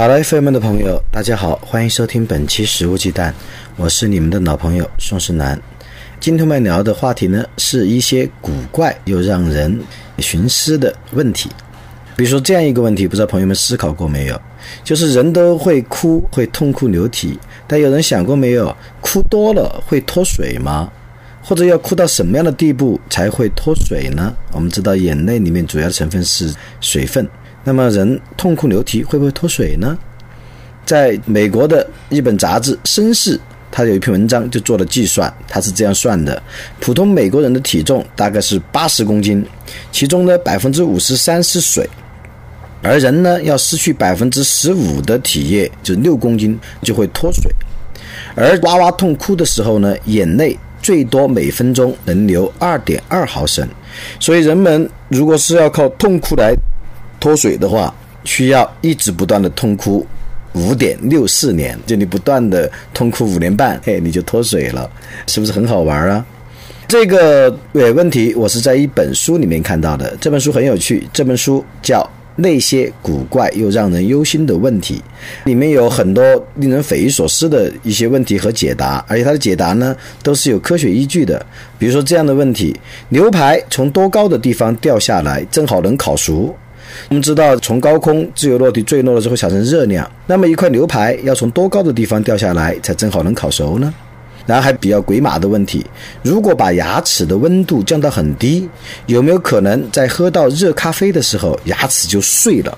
卡拉 FM 的朋友，大家好，欢迎收听本期《食物鸡蛋》，我是你们的老朋友宋世南。今天我们聊的话题呢，是一些古怪又让人寻思的问题。比如说这样一个问题，不知道朋友们思考过没有？就是人都会哭，会痛哭流涕，但有人想过没有，哭多了会脱水吗？或者要哭到什么样的地步才会脱水呢？我们知道眼泪里面主要成分是水分。那么人痛哭流涕会不会脱水呢？在美国的一本杂志《绅士》，他有一篇文章就做了计算，他是这样算的：普通美国人的体重大概是八十公斤，其中呢百分之五十三是水，而人呢要失去百分之十五的体液，就六公斤就会脱水。而哇哇痛哭的时候呢，眼泪最多每分钟能流二点二毫升，所以人们如果是要靠痛哭来脱水的话，需要一直不断的痛哭五点六四年，就你不断的痛哭五年半，嘿，你就脱水了，是不是很好玩啊？这个呃问题我是在一本书里面看到的，这本书很有趣，这本书叫《那些古怪又让人忧心的问题》，里面有很多令人匪夷所思的一些问题和解答，而且它的解答呢都是有科学依据的。比如说这样的问题：牛排从多高的地方掉下来，正好能烤熟？我们知道，从高空自由落体坠落了之后产生热量。那么一块牛排要从多高的地方掉下来才正好能烤熟呢？然后还比较鬼马的问题：如果把牙齿的温度降到很低，有没有可能在喝到热咖啡的时候牙齿就碎了？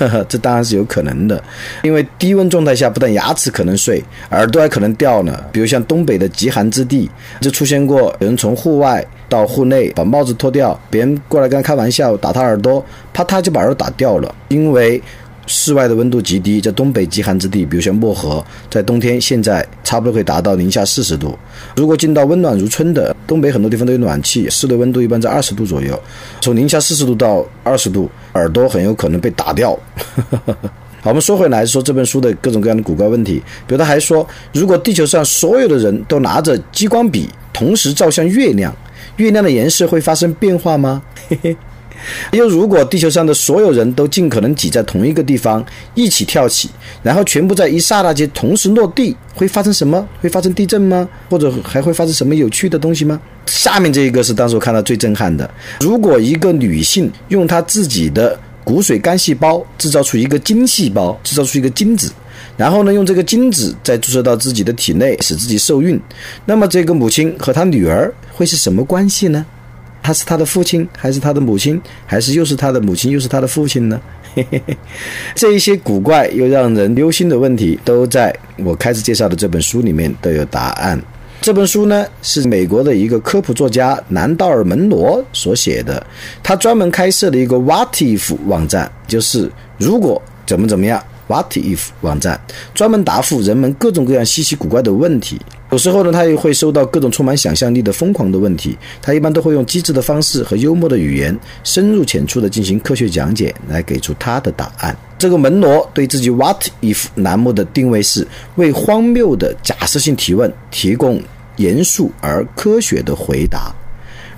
这当然是有可能的，因为低温状态下不但牙齿可能碎，耳朵还可能掉呢。比如像东北的极寒之地，就出现过有人从户外到户内把帽子脱掉，别人过来跟他开玩笑打他耳朵，啪嗒就把耳朵打掉了，因为。室外的温度极低，在东北极寒之地，比如像漠河，在冬天现在差不多可以达到零下四十度。如果进到温暖如春的东北，很多地方都有暖气，室内温度一般在二十度左右。从零下四十度到二十度，耳朵很有可能被打掉。好，我们说回来说这本书的各种各样的古怪问题，比如他还说，如果地球上所有的人都拿着激光笔同时照向月亮，月亮的颜色会发生变化吗？嘿嘿。又如果地球上的所有人都尽可能挤在同一个地方一起跳起，然后全部在一刹那间同时落地，会发生什么？会发生地震吗？或者还会发生什么有趣的东西吗？下面这一个是当时我看到最震撼的：如果一个女性用她自己的骨髓干细胞制造出一个精细胞，制造出一个精子，然后呢用这个精子再注射到自己的体内，使自己受孕，那么这个母亲和她女儿会是什么关系呢？他是他的父亲，还是他的母亲，还是又是他的母亲，又是他的父亲呢？嘿嘿嘿这一些古怪又让人忧心的问题，都在我开始介绍的这本书里面都有答案。这本书呢，是美国的一个科普作家南道尔·门罗所写的，他专门开设了一个 What If 网站，就是如果怎么怎么样。What if 网站专门答复人们各种各样稀奇古怪的问题。有时候呢，他也会收到各种充满想象力的疯狂的问题。他一般都会用机智的方式和幽默的语言，深入浅出的进行科学讲解，来给出他的答案。这个门罗对自己 What if 栏目的定位是为荒谬的假设性提问提供严肃而科学的回答，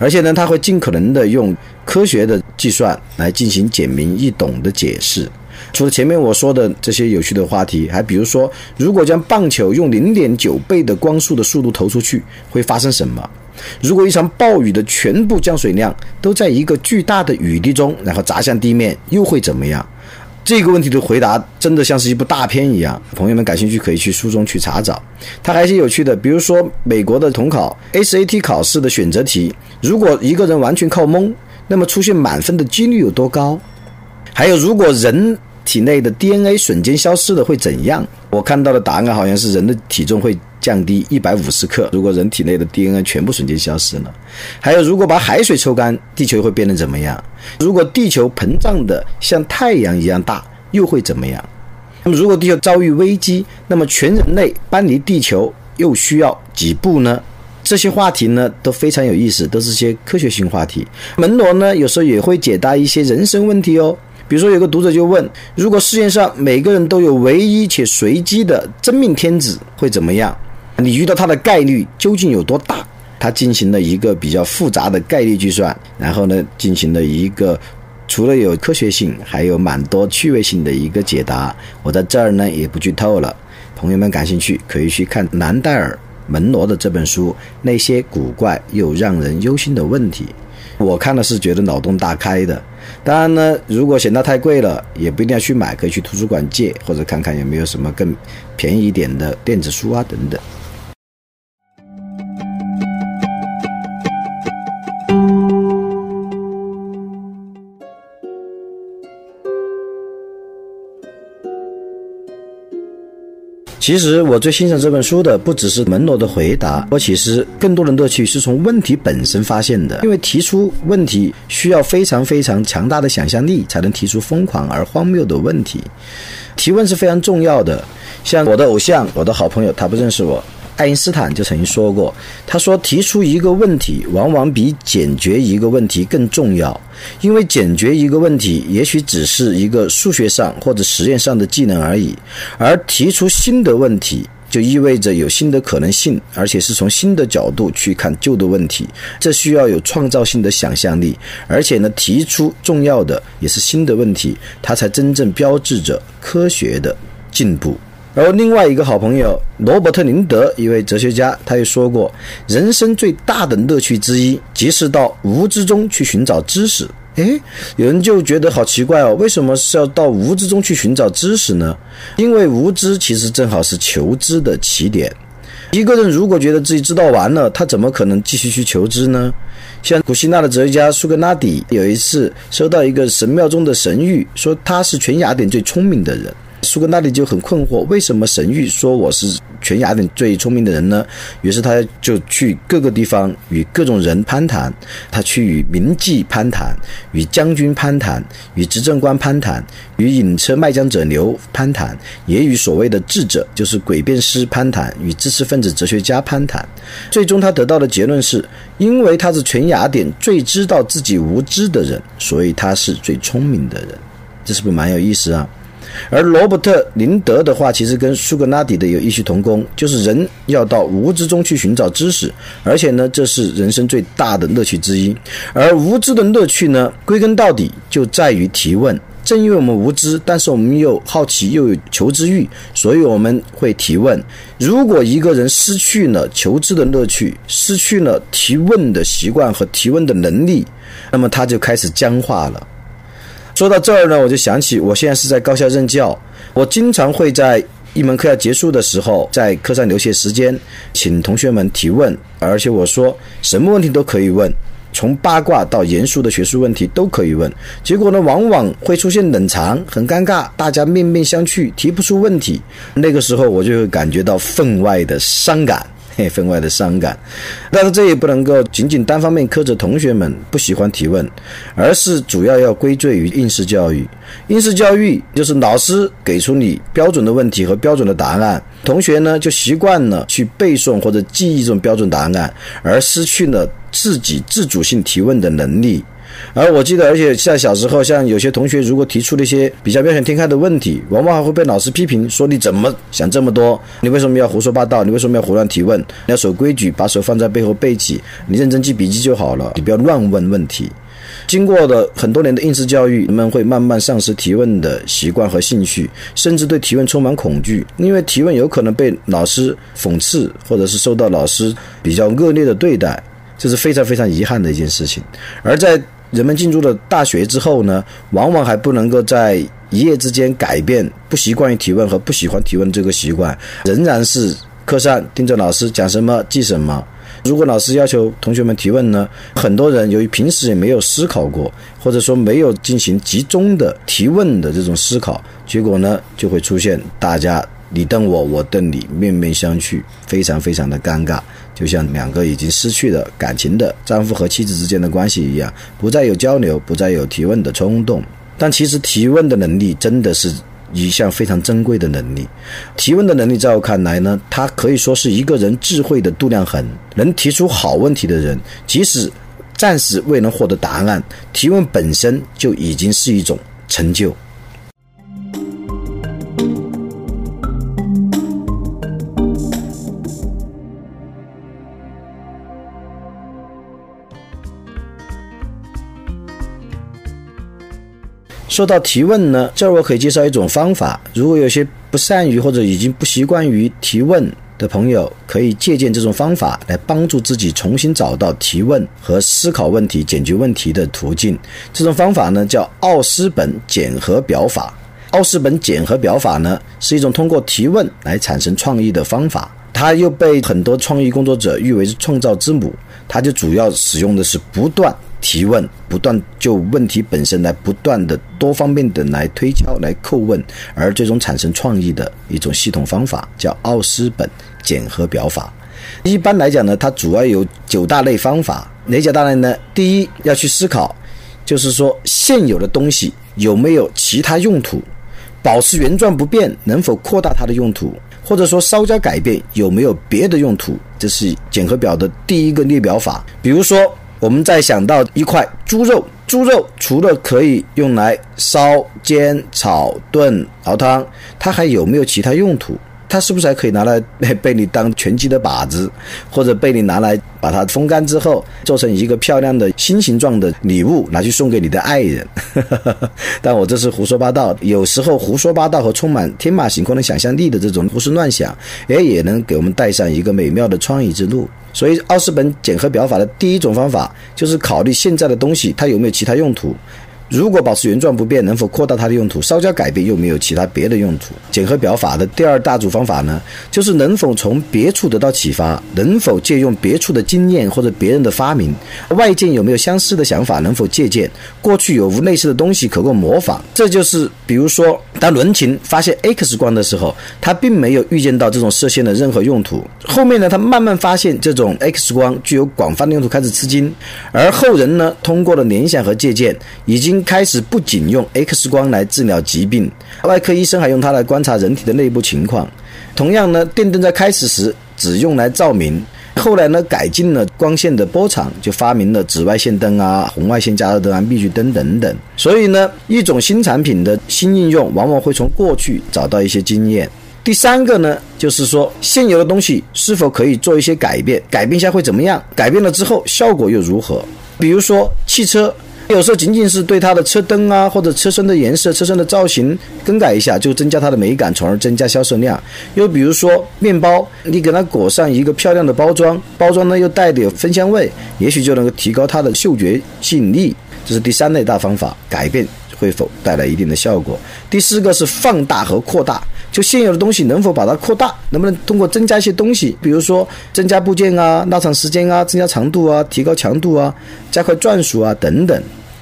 而且呢，他会尽可能的用科学的计算来进行简明易懂的解释。除了前面我说的这些有趣的话题，还比如说，如果将棒球用零点九倍的光速的速度投出去，会发生什么？如果一场暴雨的全部降水量都在一个巨大的雨滴中，然后砸向地面，又会怎么样？这个问题的回答真的像是一部大片一样。朋友们感兴趣可以去书中去查找。它还是有趣的，比如说美国的统考 SAT 考试的选择题，如果一个人完全靠蒙，那么出现满分的几率有多高？还有，如果人体内的 DNA 瞬间消失了会怎样？我看到的答案好像是人的体重会降低一百五十克。如果人体内的 DNA 全部瞬间消失了，还有如果把海水抽干，地球会变得怎么样？如果地球膨胀的像太阳一样大，又会怎么样？那么如果地球遭遇危机，那么全人类搬离地球又需要几步呢？这些话题呢都非常有意思，都是些科学性话题。门罗呢有时候也会解答一些人生问题哦。比如说，有个读者就问：如果世界上每个人都有唯一且随机的真命天子，会怎么样？你遇到他的概率究竟有多大？他进行了一个比较复杂的概率计算，然后呢，进行了一个除了有科学性，还有蛮多趣味性的一个解答。我在这儿呢也不剧透了，朋友们感兴趣可以去看南戴尔门罗的这本书《那些古怪又让人忧心的问题》。我看了是觉得脑洞大开的，当然呢，如果嫌它太贵了，也不一定要去买，可以去图书馆借，或者看看有没有什么更便宜一点的电子书啊等等。其实我最欣赏这本书的不只是门罗的回答，我其实更多的乐趣是从问题本身发现的。因为提出问题需要非常非常强大的想象力，才能提出疯狂而荒谬的问题。提问是非常重要的。像我的偶像，我的好朋友，他不认识我。爱因斯坦就曾经说过：“他说提出一个问题，往往比解决一个问题更重要，因为解决一个问题也许只是一个数学上或者实验上的技能而已，而提出新的问题就意味着有新的可能性，而且是从新的角度去看旧的问题。这需要有创造性的想象力，而且呢，提出重要的也是新的问题，它才真正标志着科学的进步。”而另外一个好朋友罗伯特·林德，一位哲学家，他也说过，人生最大的乐趣之一，即是到无知中去寻找知识。诶，有人就觉得好奇怪哦，为什么是要到无知中去寻找知识呢？因为无知其实正好是求知的起点。一个人如果觉得自己知道完了，他怎么可能继续去求知呢？像古希腊的哲学家苏格拉底，有一次收到一个神庙中的神谕，说他是全雅典最聪明的人。苏格拉底就很困惑，为什么神谕说我是全雅典最聪明的人呢？于是他就去各个地方与各种人攀谈，他去与名妓攀谈，与将军攀谈，与执政官攀谈，与引车卖浆者牛攀谈，也与所谓的智者，就是诡辩师攀谈，与知识分子哲学家攀谈。最终他得到的结论是，因为他是全雅典最知道自己无知的人，所以他是最聪明的人。这是不是蛮有意思啊？而罗伯特·林德的话，其实跟苏格拉底的有异曲同工，就是人要到无知中去寻找知识，而且呢，这是人生最大的乐趣之一。而无知的乐趣呢，归根到底就在于提问。正因为我们无知，但是我们又好奇又有求知欲，所以我们会提问。如果一个人失去了求知的乐趣，失去了提问的习惯和提问的能力，那么他就开始僵化了。说到这儿呢，我就想起我现在是在高校任教，我经常会在一门课要结束的时候，在课上留些时间，请同学们提问，而且我说什么问题都可以问，从八卦到严肃的学术问题都可以问。结果呢，往往会出现冷场，很尴尬，大家面面相觑，提不出问题。那个时候，我就会感觉到分外的伤感。分外的伤感，但是这也不能够仅仅单方面苛责同学们不喜欢提问，而是主要要归罪于应试教育。应试教育就是老师给出你标准的问题和标准的答案，同学呢就习惯了去背诵或者记忆这种标准答案，而失去了自己自主性提问的能力。而我记得，而且在小时候，像有些同学如果提出了一些比较妙想天开的问题，往往还会被老师批评，说你怎么想这么多？你为什么要胡说八道？你为什么要胡乱提问？你要守规矩，把手放在背后背起，你认真记笔记就好了，你不要乱问问题。经过了很多年的应试教育，人们会慢慢丧失提问的习惯和兴趣，甚至对提问充满恐惧，因为提问有可能被老师讽刺，或者是受到老师比较恶劣的对待，这是非常非常遗憾的一件事情。而在人们进入了大学之后呢，往往还不能够在一夜之间改变不习惯于提问和不喜欢提问这个习惯，仍然是课上盯着老师讲什么记什么。如果老师要求同学们提问呢，很多人由于平时也没有思考过，或者说没有进行集中的提问的这种思考，结果呢就会出现大家你瞪我，我瞪你，面面相觑，非常非常的尴尬，就像两个已经失去了感情的丈夫和妻子之间的关系一样，不再有交流，不再有提问的冲动。但其实提问的能力真的是一项非常珍贵的能力。提问的能力，在我看来呢，它可以说是一个人智慧的度量衡。能提出好问题的人，即使暂时未能获得答案，提问本身就已经是一种成就。说到提问呢，这儿我可以介绍一种方法。如果有些不善于或者已经不习惯于提问的朋友，可以借鉴这种方法来帮助自己重新找到提问和思考问题、解决问题的途径。这种方法呢，叫奥斯本检核表法。奥斯本检核表法呢，是一种通过提问来产生创意的方法。它又被很多创意工作者誉为是创造之母。它就主要使用的是不断。提问，不断就问题本身来不断的多方面的来推敲、来叩问，而最终产生创意的一种系统方法，叫奥斯本检核表法。一般来讲呢，它主要有九大类方法。哪九大类呢？第一，要去思考，就是说现有的东西有没有其他用途，保持原状不变，能否扩大它的用途，或者说稍加改变，有没有别的用途？这是检核表的第一个列表法。比如说。我们再想到一块猪肉，猪肉除了可以用来烧、煎、炒、炖、熬汤，它还有没有其他用途？它是不是还可以拿来 被你当拳击的靶子，或者被你拿来把它风干之后做成一个漂亮的心形状的礼物，拿去送给你的爱人？但我这是胡说八道。有时候胡说八道和充满天马行空的想象力的这种胡思乱想，哎，也能给我们带上一个美妙的创意之路。所以，奥斯本检核表法的第一种方法就是考虑现在的东西它有没有其他用途。如果保持原状不变，能否扩大它的用途？稍加改变又没有其他别的用途？检核表法的第二大组方法呢，就是能否从别处得到启发，能否借用别处的经验或者别人的发明？外界有没有相似的想法？能否借鉴？过去有无类似的东西可供模仿？这就是，比如说，当伦琴发现 X 光的时候，他并没有预见到这种射线的任何用途。后面呢，他慢慢发现这种 X 光具有广泛的用途，开始吃惊。而后人呢，通过了联想和借鉴，已经。开始不仅用 X 光来治疗疾病，外科医生还用它来观察人体的内部情况。同样呢，电灯在开始时只用来照明，后来呢改进了光线的波长，就发明了紫外线灯啊、红外线加热灯啊、密聚灯等等。所以呢，一种新产品的新应用，往往会从过去找到一些经验。第三个呢，就是说现有的东西是否可以做一些改变？改变一下会怎么样？改变了之后效果又如何？比如说汽车。有时候仅仅是对它的车灯啊，或者车身的颜色、车身的造型更改一下，就增加它的美感，从而增加销售量。又比如说面包，你给它裹上一个漂亮的包装，包装呢又带点芬香味，也许就能够提高它的嗅觉吸引力。这是第三类大方法，改变会否带来一定的效果？第四个是放大和扩大，就现有的东西能否把它扩大？能不能通过增加一些东西，比如说增加部件啊、拉长时间啊、增加长度啊、提高强度啊、加快转速啊等等。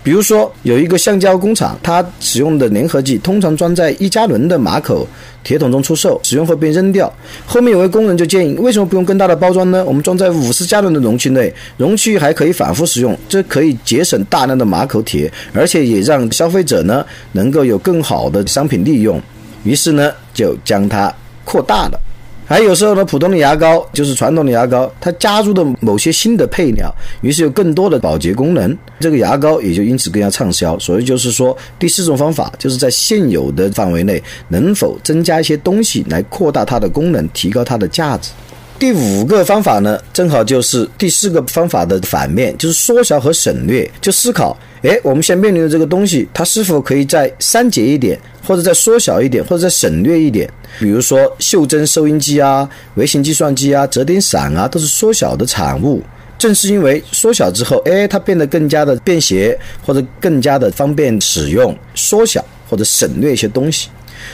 比如说，有一个橡胶工厂，它使用的粘合剂通常装在一加仑的马口铁桶中出售，使用后被扔掉。后面有位工人就建议，为什么不用更大的包装呢？我们装在五十加仑的容器内，容器还可以反复使用，这可以节省大量的马口铁，而且也让消费者呢能够有更好的商品利用。于是呢，就将它扩大了。还有时候呢，普通的牙膏就是传统的牙膏，它加入的某些新的配料，于是有更多的保洁功能，这个牙膏也就因此更加畅销。所以就是说，第四种方法就是在现有的范围内，能否增加一些东西来扩大它的功能，提高它的价值。第五个方法呢，正好就是第四个方法的反面，就是缩小和省略，就思考。哎，我们现在面临的这个东西，它是否可以再删节一点，或者再缩小一点，或者再省略一点？比如说袖珍收音机啊、微型计算机啊、折叠伞啊，都是缩小的产物。正是因为缩小之后，哎，它变得更加的便携，或者更加的方便使用。缩小或者省略一些东西。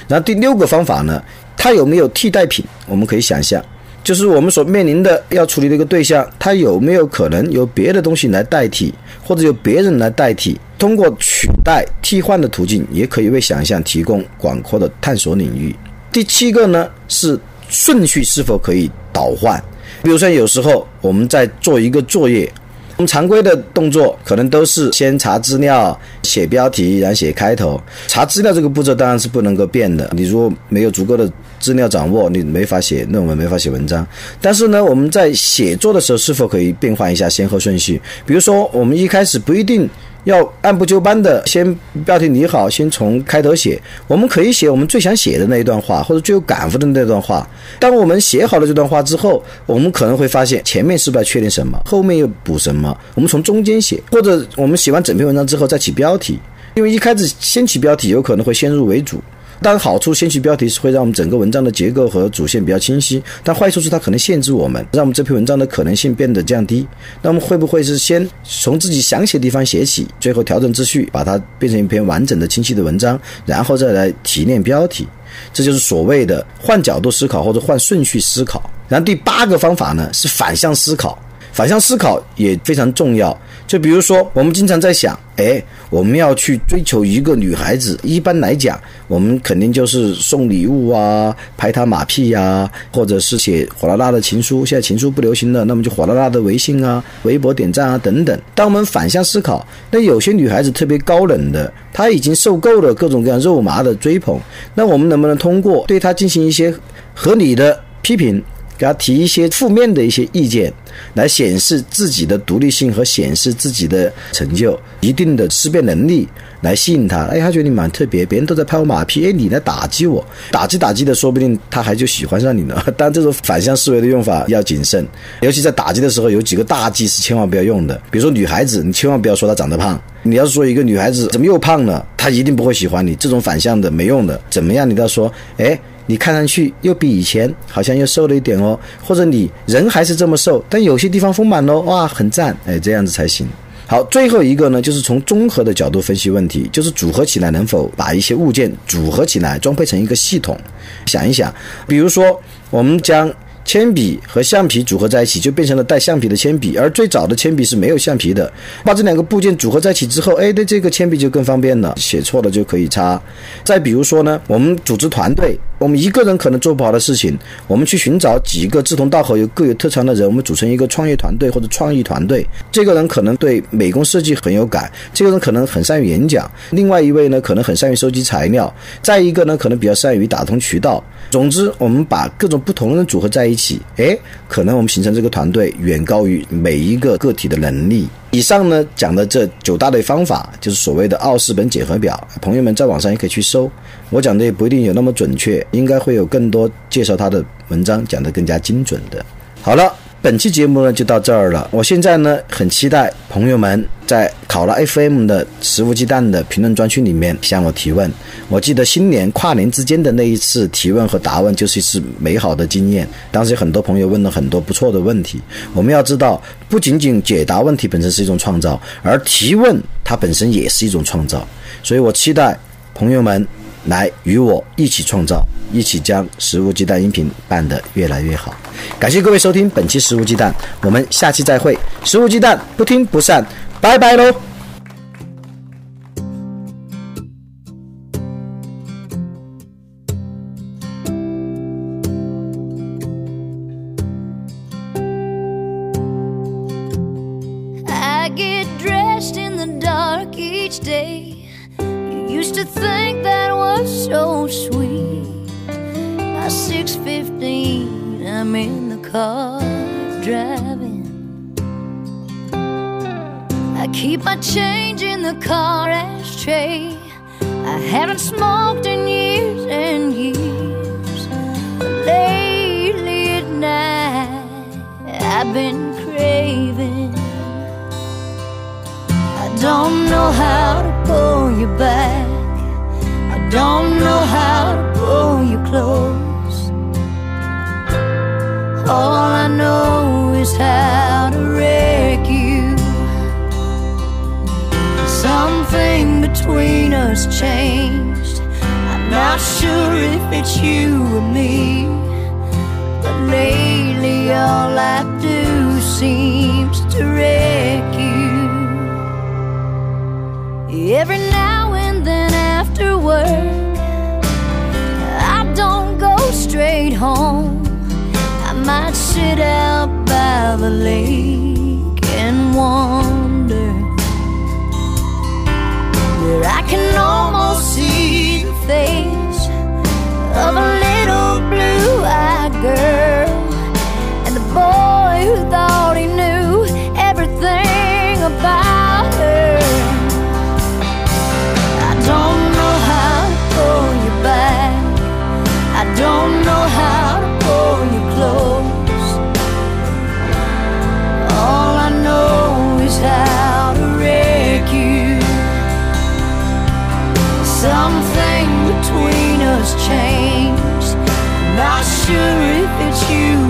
然后第六个方法呢，它有没有替代品？我们可以想象。就是我们所面临的要处理的一个对象，它有没有可能由别的东西来代替，或者由别人来代替？通过取代、替换的途径，也可以为想象提供广阔的探索领域。第七个呢是顺序是否可以倒换，比如说有时候我们在做一个作业。我们常规的动作可能都是先查资料、写标题，然后写开头。查资料这个步骤当然是不能够变的。你如果没有足够的资料掌握，你没法写论文，没法写文章。但是呢，我们在写作的时候是否可以变换一下先后顺序？比如说，我们一开始不一定。要按部就班的，先标题拟好，先从开头写。我们可以写我们最想写的那一段话，或者最有感悟的那段话。当我们写好了这段话之后，我们可能会发现前面失败确定什么，后面又补什么。我们从中间写，或者我们写完整篇文章之后再起标题，因为一开始先起标题有可能会先入为主。但好处，先起标题是会让我们整个文章的结构和主线比较清晰。但坏处是它可能限制我们，让我们这篇文章的可能性变得降低。那么会不会是先从自己想写的地方写起，最后调整秩序，把它变成一篇完整的、清晰的文章，然后再来提炼标题？这就是所谓的换角度思考或者换顺序思考。然后第八个方法呢是反向思考，反向思考也非常重要。就比如说，我们经常在想，哎，我们要去追求一个女孩子，一般来讲，我们肯定就是送礼物啊，拍她马屁呀，或者是写火辣辣的情书。现在情书不流行了，那么就火辣辣的微信啊、微博点赞啊等等。当我们反向思考，那有些女孩子特别高冷的，她已经受够了各种各样肉麻的追捧，那我们能不能通过对她进行一些合理的批评？给他提一些负面的一些意见，来显示自己的独立性和显示自己的成就，一定的思辨能力，来吸引他。哎，他觉得你蛮特别，别人都在拍我马屁，哎，你来打击我，打击打击的，说不定他还就喜欢上你了。但这种反向思维的用法要谨慎，尤其在打击的时候，有几个大忌是千万不要用的。比如说女孩子，你千万不要说她长得胖。你要是说一个女孩子怎么又胖了，她一定不会喜欢你。这种反向的没用的。怎么样？你都要说，哎。你看上去又比以前好像又瘦了一点哦，或者你人还是这么瘦，但有些地方丰满喽，哇，很赞，哎，这样子才行。好，最后一个呢，就是从综合的角度分析问题，就是组合起来能否把一些物件组合起来装配成一个系统。想一想，比如说我们将。铅笔和橡皮组合在一起，就变成了带橡皮的铅笔。而最早的铅笔是没有橡皮的。把这两个部件组合在一起之后，哎，对这个铅笔就更方便了，写错了就可以擦。再比如说呢，我们组织团队，我们一个人可能做不好的事情，我们去寻找几个志同道合、有各有特长的人，我们组成一个创业团队或者创意团队。这个人可能对美工设计很有感，这个人可能很善于演讲，另外一位呢可能很善于收集材料，再一个呢可能比较善于打通渠道。总之，我们把各种不同人组合在一起，一起哎，可能我们形成这个团队远高于每一个个体的能力。以上呢讲的这九大类方法，就是所谓的奥氏本检核表。朋友们在网上也可以去搜，我讲的也不一定有那么准确，应该会有更多介绍他的文章讲得更加精准的。好了。本期节目呢就到这儿了。我现在呢很期待朋友们在考拉 FM 的食物鸡蛋的评论专区里面向我提问。我记得新年跨年之间的那一次提问和答问就是一次美好的经验。当时有很多朋友问了很多不错的问题。我们要知道，不仅仅解答问题本身是一种创造，而提问它本身也是一种创造。所以我期待朋友们来与我一起创造。一起将食物鸡蛋音频办得越来越好，感谢各位收听本期食物鸡蛋，我们下期再会。食物鸡蛋不听不散，拜拜喽。6.15, I'm in the car driving. I keep my change in the car ashtray. I haven't smoked in years and years. But lately at night, I've been craving. I don't know how to pull you back. I don't know how to pull you close. All I know is how to wreck you. Something between us changed. I'm not sure if it's you or me. But lately, all I do seems to wreck you. Every now and then after work, I don't go sit out by the lake and wonder. Where I can almost see the face of a little blue-eyed girl sure if it's you.